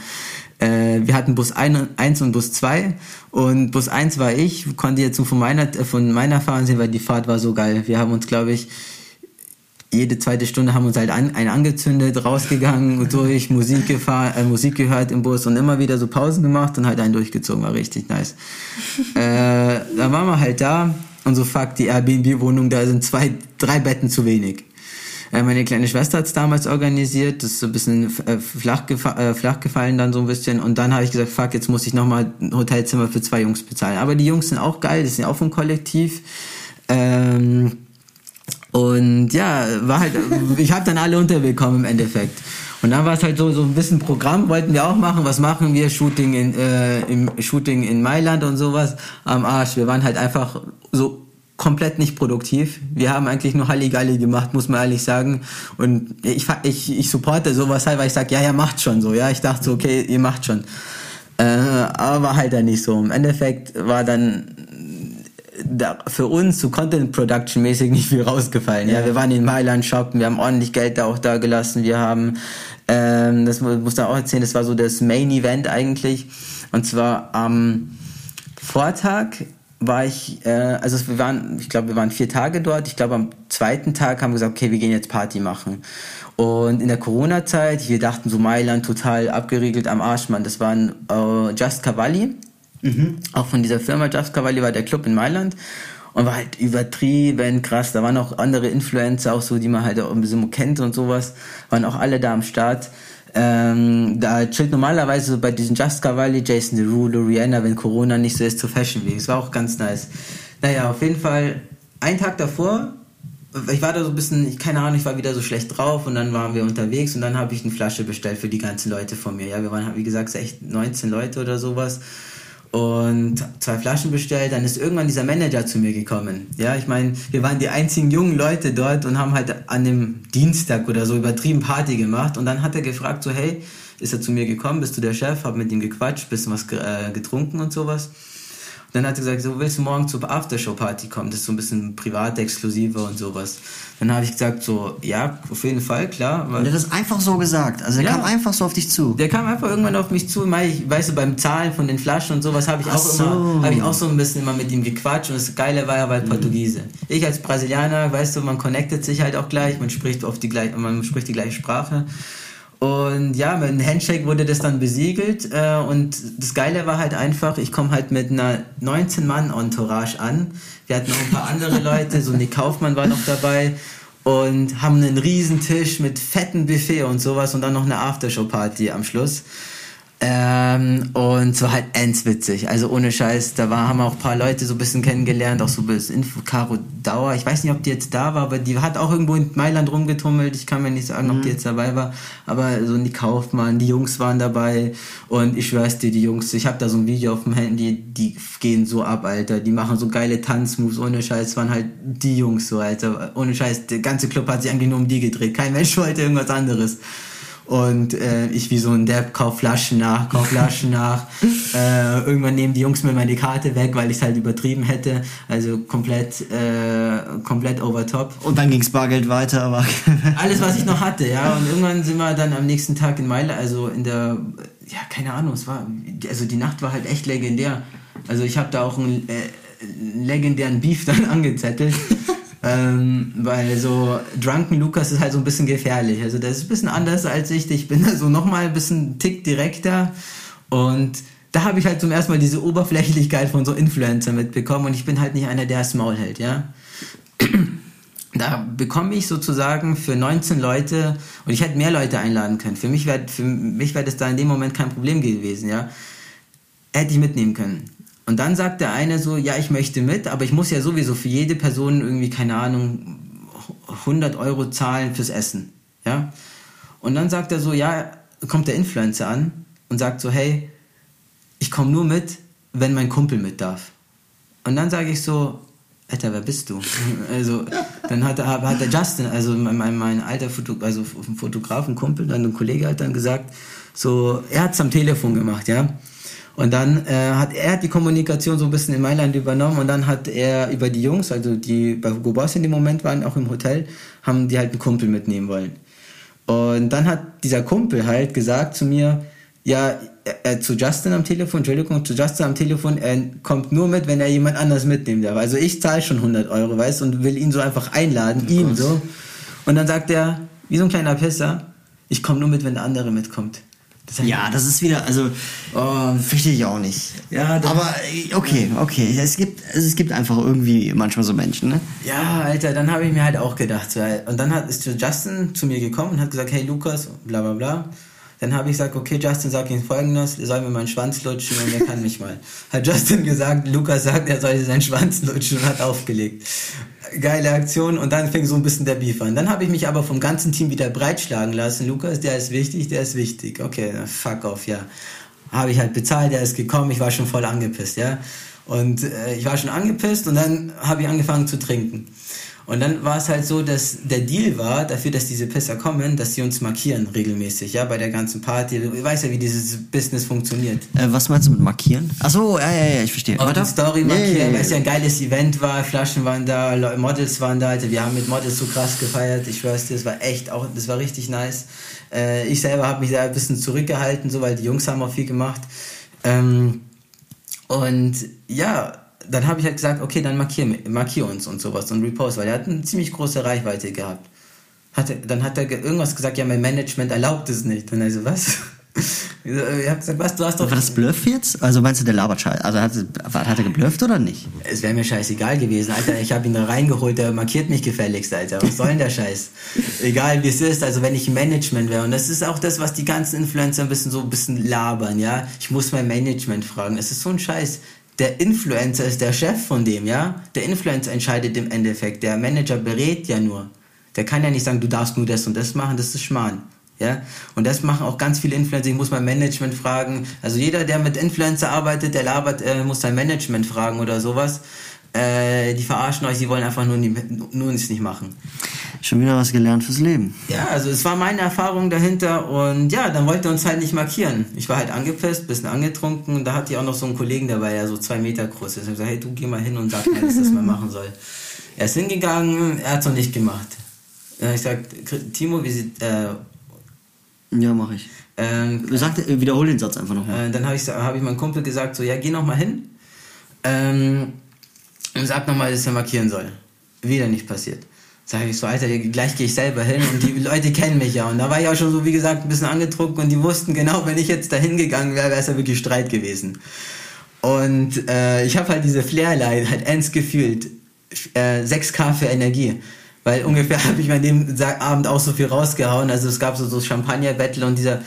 Speaker 2: Äh, wir hatten Bus 1 und Bus 2 und Bus 1 war ich, konnte jetzt von meiner, von meiner fahren sehen, weil die Fahrt war so geil. Wir haben uns, glaube ich, jede zweite Stunde haben wir uns halt ein, einen angezündet, rausgegangen, durch, Musik gefahren, äh, Musik gehört im Bus und immer wieder so Pausen gemacht und halt einen durchgezogen, war richtig nice. äh, dann waren wir halt da und so fuck, die Airbnb-Wohnung, da sind zwei, drei Betten zu wenig. Äh, meine kleine Schwester hat's damals organisiert, das ist so ein bisschen äh, flach, gefa äh, flach gefallen dann so ein bisschen und dann habe ich gesagt, fuck, jetzt muss ich nochmal ein Hotelzimmer für zwei Jungs bezahlen. Aber die Jungs sind auch geil, die sind auch vom Kollektiv. Ähm, und ja, war halt, ich habe dann alle unterbekommen im Endeffekt. Und dann war es halt so, so ein bisschen Programm, wollten wir auch machen. Was machen wir? Shooting in, äh, im Shooting in Mailand und sowas am Arsch. Wir waren halt einfach so komplett nicht produktiv. Wir haben eigentlich nur Halligalli gemacht, muss man ehrlich sagen. Und ich, ich, ich supporte sowas halt, weil ich sage, ja, ja, macht schon so. Ja, ich dachte so, okay, ihr macht schon. Äh, aber war halt dann nicht so. Im Endeffekt war dann da für uns so Content Production mäßig nicht viel rausgefallen. Ja, ja wir waren in Mailand shoppen, wir haben ordentlich Geld da auch da gelassen, wir haben, ähm, das muss da auch erzählen, das war so das Main Event eigentlich. Und zwar am Vortag war ich, äh, also wir waren, ich glaube, wir waren vier Tage dort. Ich glaube, am zweiten Tag haben wir gesagt, okay, wir gehen jetzt Party machen. Und in der Corona-Zeit, wir dachten so Mailand total abgeriegelt am Arsch, Mann. Das waren äh, Just Cavalli. Mhm. Auch von dieser Firma Just Cavalli war der Club in Mailand und war halt übertrieben krass. Da waren auch andere Influencer, auch so, die man halt auch ein bisschen kennt und sowas, waren auch alle da am Start. Ähm, da chillt normalerweise so bei diesen Just Cavalli, Jason Derulo, Rihanna, wenn Corona nicht so ist, zur Fashion Week. Das war auch ganz nice. Naja, auf jeden Fall, einen Tag davor ich war da so ein bisschen, keine Ahnung, ich war wieder so schlecht drauf und dann waren wir unterwegs und dann habe ich eine Flasche bestellt für die ganzen Leute von mir. Ja, wir waren, wie gesagt, echt 19 Leute oder sowas und zwei Flaschen bestellt. Dann ist irgendwann dieser Manager zu mir gekommen. Ja, ich meine, wir waren die einzigen jungen Leute dort und haben halt an dem Dienstag oder so übertrieben Party gemacht. Und dann hat er gefragt, so, hey, ist er zu mir gekommen, bist du der Chef, hab mit ihm gequatscht, bisschen was äh, getrunken und sowas. Dann hat er gesagt, so willst du morgen zur Aftershow-Party kommen? Das ist so ein bisschen privat, exklusiver und sowas. Dann habe ich gesagt, so, ja, auf jeden Fall, klar.
Speaker 1: Und der hat das einfach so gesagt. Also der ja, kam einfach so auf dich zu.
Speaker 2: Der kam einfach irgendwann auf mich zu. Ich, weißt du, beim Zahlen von den Flaschen und sowas habe ich auch so. immer, habe ich auch so ein bisschen immer mit ihm gequatscht. Und das Geile war, er war halt Portugiese. Ich als Brasilianer, weißt du, man connectet sich halt auch gleich, man spricht oft die gleiche, man spricht die gleiche Sprache. Und ja, mit einem Handshake wurde das dann besiegelt. Äh, und das Geile war halt einfach, ich komme halt mit einer 19-Mann-Entourage an. Wir hatten noch ein paar andere Leute, so Nick Kaufmann war noch dabei. Und haben einen riesen Tisch mit fetten Buffet und sowas und dann noch eine Aftershow-Party am Schluss. Ähm, und so halt endswitzig. Also ohne Scheiß, da war, haben auch ein paar Leute so ein bisschen kennengelernt, auch so bis Info, Caro Dauer. Ich weiß nicht, ob die jetzt da war, aber die hat auch irgendwo in Mailand rumgetummelt. Ich kann mir nicht sagen, mhm. ob die mhm. jetzt dabei war. Aber so die Kaufmann, die Jungs waren dabei. Und ich schwör's dir, die Jungs, ich habe da so ein Video auf dem Handy, die gehen so ab, Alter. Die machen so geile Tanzmoves, ohne Scheiß. waren halt die Jungs so, Alter. Ohne Scheiß, der ganze Club hat sich eigentlich nur um die gedreht. Kein Mensch wollte irgendwas anderes. Und äh, ich wie so ein Depp kauf Flaschen nach, kauf Flaschen nach. Äh, irgendwann nehmen die Jungs mir meine Karte weg, weil ich es halt übertrieben hätte. Also komplett, äh, komplett over top.
Speaker 1: Und dann ging's Bargeld weiter, aber.
Speaker 2: Alles, was ich noch hatte, ja. Und irgendwann sind wir dann am nächsten Tag in Meile, also in der, ja, keine Ahnung, es war, also die Nacht war halt echt legendär. Also ich habe da auch einen äh, legendären Beef dann angezettelt. Ähm, weil so Drunken Lukas ist halt so ein bisschen gefährlich. Also das ist ein bisschen anders als ich. Ich bin da so nochmal ein bisschen Tick direkter. Und da habe ich halt zum ersten Mal diese Oberflächlichkeit von so Influencer mitbekommen. Und ich bin halt nicht einer, der das Maul hält, ja. Da bekomme ich sozusagen für 19 Leute, und ich hätte mehr Leute einladen können. Für mich wäre für das da in dem Moment kein Problem gewesen, ja. Hätte ich mitnehmen können. Und dann sagt der eine so, ja, ich möchte mit, aber ich muss ja sowieso für jede Person irgendwie, keine Ahnung, 100 Euro zahlen fürs Essen. Ja? Und dann sagt er so, ja, kommt der Influencer an und sagt so, hey, ich komme nur mit, wenn mein Kumpel mit darf. Und dann sage ich so, Alter, wer bist du? Also, dann hat, hat der Justin, also mein, mein alter Foto, also Fotograf, ein Kumpel, dann ein Kollege hat dann gesagt, so, er hat es am Telefon gemacht, ja. Und dann äh, hat er die Kommunikation so ein bisschen in Mailand übernommen und dann hat er über die Jungs, also die bei Hugo Boss in dem Moment waren, auch im Hotel, haben die halt einen Kumpel mitnehmen wollen. Und dann hat dieser Kumpel halt gesagt zu mir, ja, äh, zu Justin am Telefon, Entschuldigung, zu Justin am Telefon, er kommt nur mit, wenn er jemand anders mitnehmen darf. Also ich zahle schon 100 Euro, weißt und will ihn so einfach einladen, oh ihn so. Und dann sagt er, wie so ein kleiner Pisser, ich komme nur mit, wenn der andere mitkommt.
Speaker 1: Das ja, das ist wieder, also oh, verstehe ich auch nicht. Ja, aber äh, okay, okay. Es gibt, es gibt einfach irgendwie manchmal so Menschen, ne?
Speaker 2: Ja, Alter, dann habe ich mir halt auch gedacht. Und dann hat, ist Justin zu mir gekommen und hat gesagt, hey Lukas, bla bla bla. Dann habe ich gesagt, okay, Justin, sag ihm folgendes, er soll mir meinen Schwanz lutschen und er kann mich mal. Hat Justin gesagt, Lukas sagt, er soll seinen Schwanz lutschen und hat aufgelegt geile Aktion und dann fing so ein bisschen der Beef an. Dann habe ich mich aber vom ganzen Team wieder breitschlagen lassen. Lukas, der ist wichtig, der ist wichtig. Okay, fuck off, ja. Habe ich halt bezahlt, der ist gekommen, ich war schon voll angepisst, ja. Und äh, ich war schon angepisst und dann habe ich angefangen zu trinken. Und dann war es halt so, dass der Deal war, dafür, dass diese Pisser kommen, dass sie uns markieren regelmäßig, ja, bei der ganzen Party. Du weißt ja, wie dieses Business funktioniert.
Speaker 1: Äh, was meinst du mit markieren? Achso, ja, ja, ja, ich verstehe.
Speaker 2: Die Story markieren, ja, weil es ja ein geiles Event war, Flaschen waren da, Models waren da, also wir haben mit Models so krass gefeiert, ich schwör's dir, das war echt auch, das war richtig nice. Äh, ich selber habe mich da ein bisschen zurückgehalten, so, weil die Jungs haben auch viel gemacht. Ähm, und ja, dann habe ich halt gesagt, okay, dann markier, markier uns und sowas und repost, weil er hat eine ziemlich große Reichweite gehabt. Hat dann hat er irgendwas gesagt, ja, mein Management erlaubt es nicht. Und also, was? Ich habe gesagt, was, du hast doch...
Speaker 1: War das Bluff jetzt? Also meinst du, der labert scheiße? Also hat, hat er geblufft oder nicht?
Speaker 2: Es wäre mir scheißegal gewesen, Alter. Ich habe ihn da reingeholt, der markiert mich gefälligst, Alter. Was soll denn der Scheiß? Egal wie es ist, also wenn ich Management wäre. Und das ist auch das, was die ganzen Influencer ein bisschen so ein bisschen labern, ja. Ich muss mein Management fragen. Es ist so ein Scheiß der Influencer ist der Chef von dem, ja? Der Influencer entscheidet im Endeffekt. Der Manager berät ja nur. Der kann ja nicht sagen, du darfst nur das und das machen, das ist Schmarrn. Ja, und das machen auch ganz viele Influencer. Ich muss mein Management fragen. Also jeder, der mit Influencer arbeitet, der labert, äh, muss sein Management fragen oder sowas. Äh, die verarschen euch, die wollen einfach nur, nie, nur nichts nicht machen.
Speaker 1: Schon wieder was gelernt fürs Leben.
Speaker 2: Ja, also es war meine Erfahrung dahinter und ja, dann wollte er uns halt nicht markieren. Ich war halt angepisst, bisschen angetrunken und da hatte ich auch noch so einen Kollegen dabei, der so zwei Meter groß ist. Ich habe gesagt, hey, du geh mal hin und sag mir, dass das mal machen soll. Er ist hingegangen, er hat es noch nicht gemacht. Ja, ich sag, Timo, wie sieht, äh,
Speaker 1: ja, mache ich. Ähm, Sag, wiederhol den Satz einfach nochmal.
Speaker 2: Äh, dann habe ich, hab ich meinem Kumpel gesagt, so, ja, geh nochmal hin ähm, und sag nochmal, dass er markieren soll. Wieder nicht passiert. Sag ich so, Alter, gleich gehe ich selber hin und die Leute kennen mich ja. Und da war ich auch schon so, wie gesagt, ein bisschen angetrunken und die wussten genau, wenn ich jetzt da hingegangen wäre, wäre es ja wirklich Streit gewesen. Und äh, ich habe halt diese Flairline halt ernst gefühlt. Äh, 6K für Energie weil ungefähr habe ich an dem Abend auch so viel rausgehauen. Also es gab so, so Champagner-Battle und dieser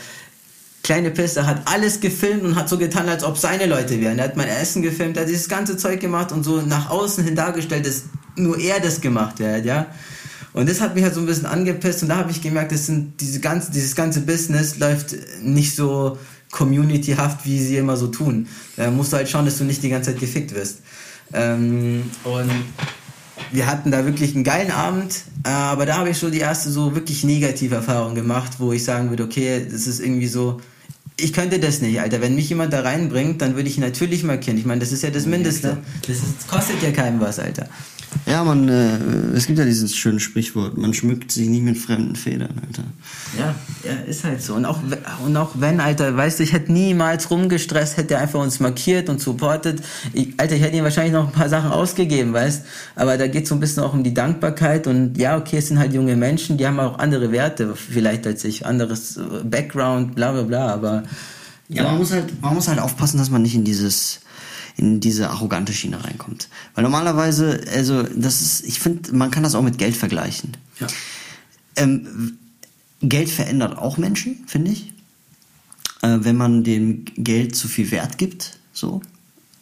Speaker 2: kleine Pisser hat alles gefilmt und hat so getan, als ob seine Leute wären. Er hat mein Essen gefilmt, er hat dieses ganze Zeug gemacht und so nach außen hin dargestellt, dass nur er das gemacht hat, ja. Und das hat mich halt so ein bisschen angepisst und da habe ich gemerkt, das sind diese ganze, dieses ganze Business läuft nicht so communityhaft, wie sie immer so tun. Da musst du halt schauen, dass du nicht die ganze Zeit gefickt wirst. Ähm, und wir hatten da wirklich einen geilen Abend, aber da habe ich so die erste so wirklich negative Erfahrung gemacht, wo ich sagen würde, okay, das ist irgendwie so, ich könnte das nicht, Alter. Wenn mich jemand da reinbringt, dann würde ich ihn natürlich markieren. Ich meine, das ist ja das Mindeste. Das ist, kostet ja keinem was, Alter.
Speaker 1: Ja, man, äh, es gibt ja dieses schöne Sprichwort, man schmückt sich nicht mit fremden Federn, Alter.
Speaker 2: Ja, ja, ist halt so. Und auch, und auch wenn, Alter, weißt du, ich hätte niemals rumgestresst, hätte er einfach uns markiert und supportet. Ich, Alter, ich hätte ihm wahrscheinlich noch ein paar Sachen ausgegeben, weißt Aber da geht es so ein bisschen auch um die Dankbarkeit und ja, okay, es sind halt junge Menschen, die haben auch andere Werte vielleicht als ich, anderes äh, Background, bla bla bla, aber.
Speaker 1: Ja, ja man muss halt, man muss halt aufpassen, dass man nicht in dieses in diese arrogante Schiene reinkommt. Weil normalerweise, also das ist, ich finde, man kann das auch mit Geld vergleichen. Ja. Ähm, Geld verändert auch Menschen, finde ich. Äh, wenn man dem Geld zu viel Wert gibt, so.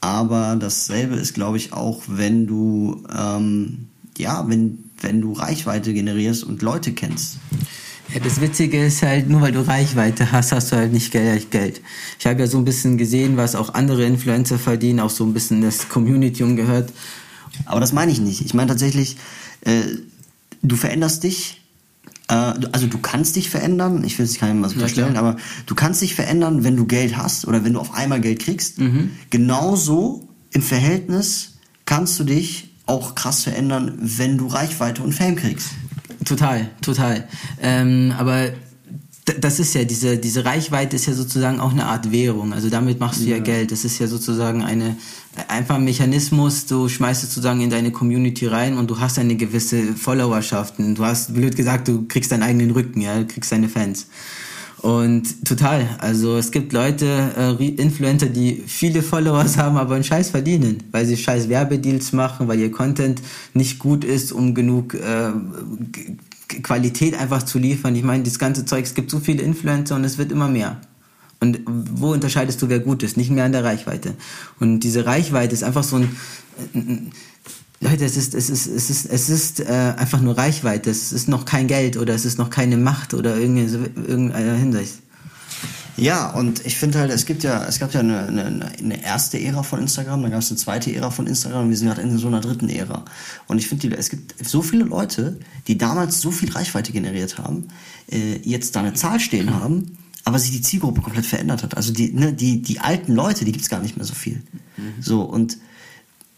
Speaker 1: Aber dasselbe ist, glaube ich, auch, wenn du, ähm, ja, wenn, wenn du Reichweite generierst und Leute kennst.
Speaker 2: Ja, das Witzige ist halt, nur weil du Reichweite hast, hast du halt nicht Geld. Ich habe ja so ein bisschen gesehen, was auch andere Influencer verdienen, auch so ein bisschen das Community umgehört.
Speaker 1: Aber das meine ich nicht. Ich meine tatsächlich, äh, du veränderst dich, äh, also du kannst dich verändern, ich will es keinem was unterstellen, ja, aber du kannst dich verändern, wenn du Geld hast oder wenn du auf einmal Geld kriegst. Mhm. Genauso im Verhältnis kannst du dich auch krass verändern, wenn du Reichweite und Fame kriegst.
Speaker 2: Total, total. Ähm, aber das ist ja, diese, diese Reichweite ist ja sozusagen auch eine Art Währung. Also damit machst du ja, ja Geld. Das ist ja sozusagen eine, einfach ein Mechanismus. Du schmeißt es sozusagen in deine Community rein und du hast eine gewisse Followerschaft. Du hast, blöd gesagt, du kriegst deinen eigenen Rücken, ja, du kriegst deine Fans. Und total, also es gibt Leute, äh, Influencer, die viele Followers haben, aber einen Scheiß verdienen, weil sie scheiß Werbedeals machen, weil ihr Content nicht gut ist, um genug äh, Qualität einfach zu liefern. Ich meine, das ganze Zeug, es gibt so viele Influencer und es wird immer mehr. Und wo unterscheidest du, wer gut ist? Nicht mehr an der Reichweite. Und diese Reichweite ist einfach so ein, Leute, es ist, es ist, es ist, es ist äh, einfach nur Reichweite. Es ist noch kein Geld oder es ist noch keine Macht oder irgendeiner Hinsicht.
Speaker 1: Ja, und ich finde halt, es gibt ja, es gab ja eine, eine, eine erste Ära von Instagram, dann gab es eine zweite Ära von Instagram und wir sind gerade in so einer dritten Ära. Und ich finde, es gibt so viele Leute, die damals so viel Reichweite generiert haben, äh, jetzt da eine Zahl stehen haben, aber sich die Zielgruppe komplett verändert hat. Also die, ne, die, die alten Leute, die gibt's gar nicht mehr so viel. Mhm. So, und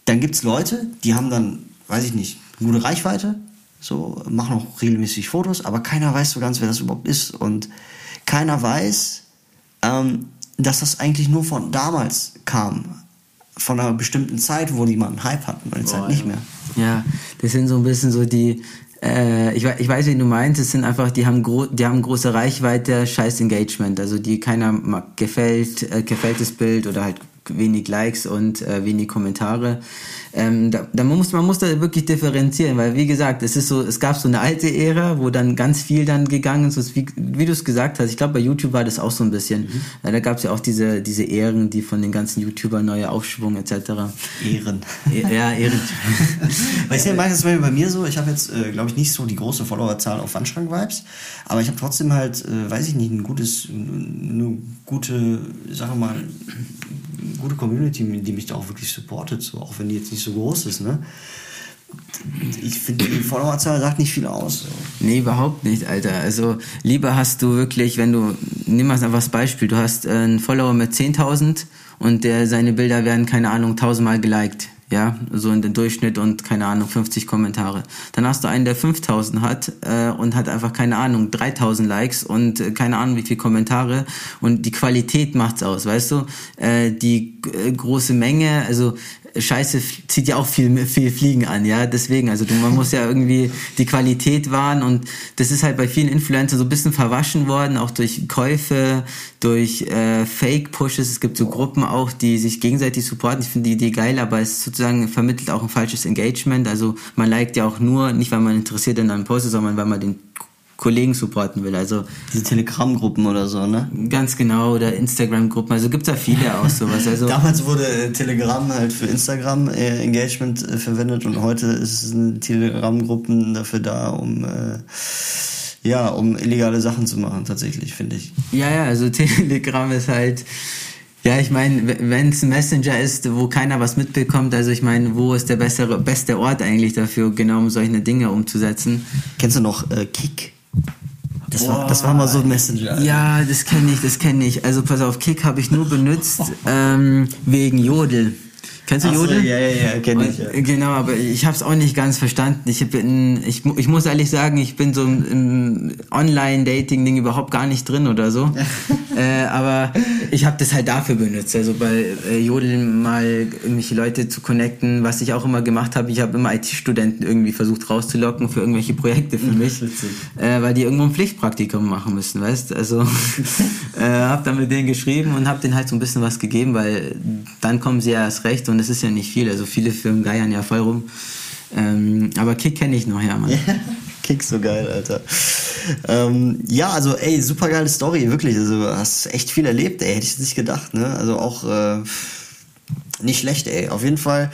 Speaker 1: dann gibt es Leute, die haben dann, weiß ich nicht, gute Reichweite, so, machen auch regelmäßig Fotos, aber keiner weiß so ganz, wer das überhaupt ist. Und keiner weiß, ähm, dass das eigentlich nur von damals kam. Von einer bestimmten Zeit, wo die mal einen Hype hatten, und jetzt halt nicht mehr.
Speaker 2: Ja, das sind so ein bisschen so die, äh, ich, ich weiß, wie du meinst, es sind einfach, die haben, gro die haben große Reichweite, scheiß Engagement. Also die keiner mag, gefällt, äh, gefällt das Bild oder halt wenig Likes und äh, wenig Kommentare. Ähm, da, da man muss man muss da wirklich differenzieren, weil wie gesagt, es ist so, es gab so eine alte Ära, wo dann ganz viel dann gegangen ist, wie, wie du es gesagt hast. Ich glaube, bei YouTube war das auch so ein bisschen. Mhm. Da gab es ja auch diese diese Ehren, die von den ganzen YouTubern neue Aufschwung etc.
Speaker 1: Ehren.
Speaker 2: E ja, Ehren.
Speaker 1: weißt du, das ist bei mir so. Ich habe jetzt, äh, glaube ich, nicht so die große Followerzahl auf Wandschrank Vibes, aber ich habe trotzdem halt, äh, weiß ich nicht, ein gutes, eine gute, sag mal, gute Community, die mich da auch wirklich supportet, so, auch wenn die jetzt nicht so groß ist, ne? Ich finde, die Followerzahl sagt nicht viel aus. So.
Speaker 2: Nee, überhaupt nicht, Alter. Also, lieber hast du wirklich, wenn du, nimm mal einfach das Beispiel, du hast einen Follower mit 10.000 und der, seine Bilder werden, keine Ahnung, tausendmal geliked ja, so in den Durchschnitt und keine Ahnung, 50 Kommentare. Dann hast du einen, der 5000 hat äh, und hat einfach keine Ahnung, 3000 Likes und äh, keine Ahnung, wie viele Kommentare und die Qualität macht's aus, weißt du? Äh, die äh, große Menge, also Scheiße zieht ja auch viel, viel Fliegen an, ja. Deswegen, also du, man muss ja irgendwie die Qualität wahren und das ist halt bei vielen Influencern so ein bisschen verwaschen worden, auch durch Käufe, durch äh, Fake-Pushes. Es gibt so Gruppen auch, die sich gegenseitig supporten. Ich finde die Idee geil, aber es sozusagen vermittelt auch ein falsches Engagement. Also man liked ja auch nur, nicht weil man interessiert in einem Post ist, sondern weil man den Kollegen supporten will. Also
Speaker 1: diese Telegram-Gruppen oder so, ne?
Speaker 2: Ganz genau, oder Instagram-Gruppen. Also gibt's da viele aus sowas. Also
Speaker 1: Damals wurde äh, Telegram halt für Instagram-Engagement äh, verwendet und heute ist es Telegram-Gruppen dafür da, um äh, ja, um illegale Sachen zu machen, tatsächlich, finde ich.
Speaker 2: Ja, ja, also Telegram ist halt. Ja, ich meine, wenn es ein Messenger ist, wo keiner was mitbekommt, also ich meine, wo ist der bessere, beste Ort eigentlich dafür, genau um solche Dinge umzusetzen?
Speaker 1: Kennst du noch äh, Kick? Das war, das war mal so ein Messenger.
Speaker 2: Ja, das kenne ich, das kenne ich. Also pass auf, Kick habe ich nur benutzt ähm, wegen Jodel. Kennst du Ach Jodel?
Speaker 1: So, ja, ja, ja, kenne ich. Ja.
Speaker 2: Genau, aber ich habe es auch nicht ganz verstanden. Ich bin, ich, ich muss ehrlich sagen, ich bin so im Online-Dating-Ding überhaupt gar nicht drin oder so. äh, aber ich habe das halt dafür benutzt, also bei äh, Jodel mal irgendwelche Leute zu connecten, was ich auch immer gemacht habe. Ich habe immer IT-Studenten irgendwie versucht rauszulocken für irgendwelche Projekte für mich, äh, weil die irgendwo ein Pflichtpraktikum machen müssen, weißt? Also äh, habe dann mit denen geschrieben und habe denen halt so ein bisschen was gegeben, weil dann kommen sie ja erst recht und es ist ja nicht viel. Also viele Firmen geiern ja voll rum. Ähm, aber Kick kenne ich noch, ja, Mann.
Speaker 1: Kick so geil, Alter. Ähm, ja, also ey, super geile Story, wirklich. Also hast echt viel erlebt, ey, hätte ich nicht gedacht, ne? Also auch äh, nicht schlecht, ey. Auf jeden Fall.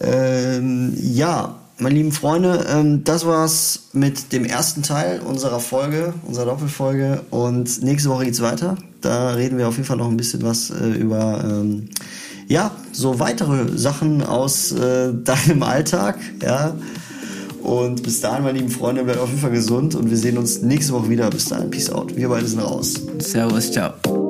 Speaker 1: Ähm, ja, meine lieben Freunde, ähm, das war's mit dem ersten Teil unserer Folge, unserer Doppelfolge. Und nächste Woche geht's weiter. Da reden wir auf jeden Fall noch ein bisschen was äh, über ähm, ja, so weitere Sachen aus äh, deinem Alltag, ja. Und bis dahin, meine lieben Freunde, bleibt auf jeden Fall gesund und wir sehen uns nächste Woche wieder. Bis dahin, Peace out. Wir beide sind raus.
Speaker 2: Servus, ciao.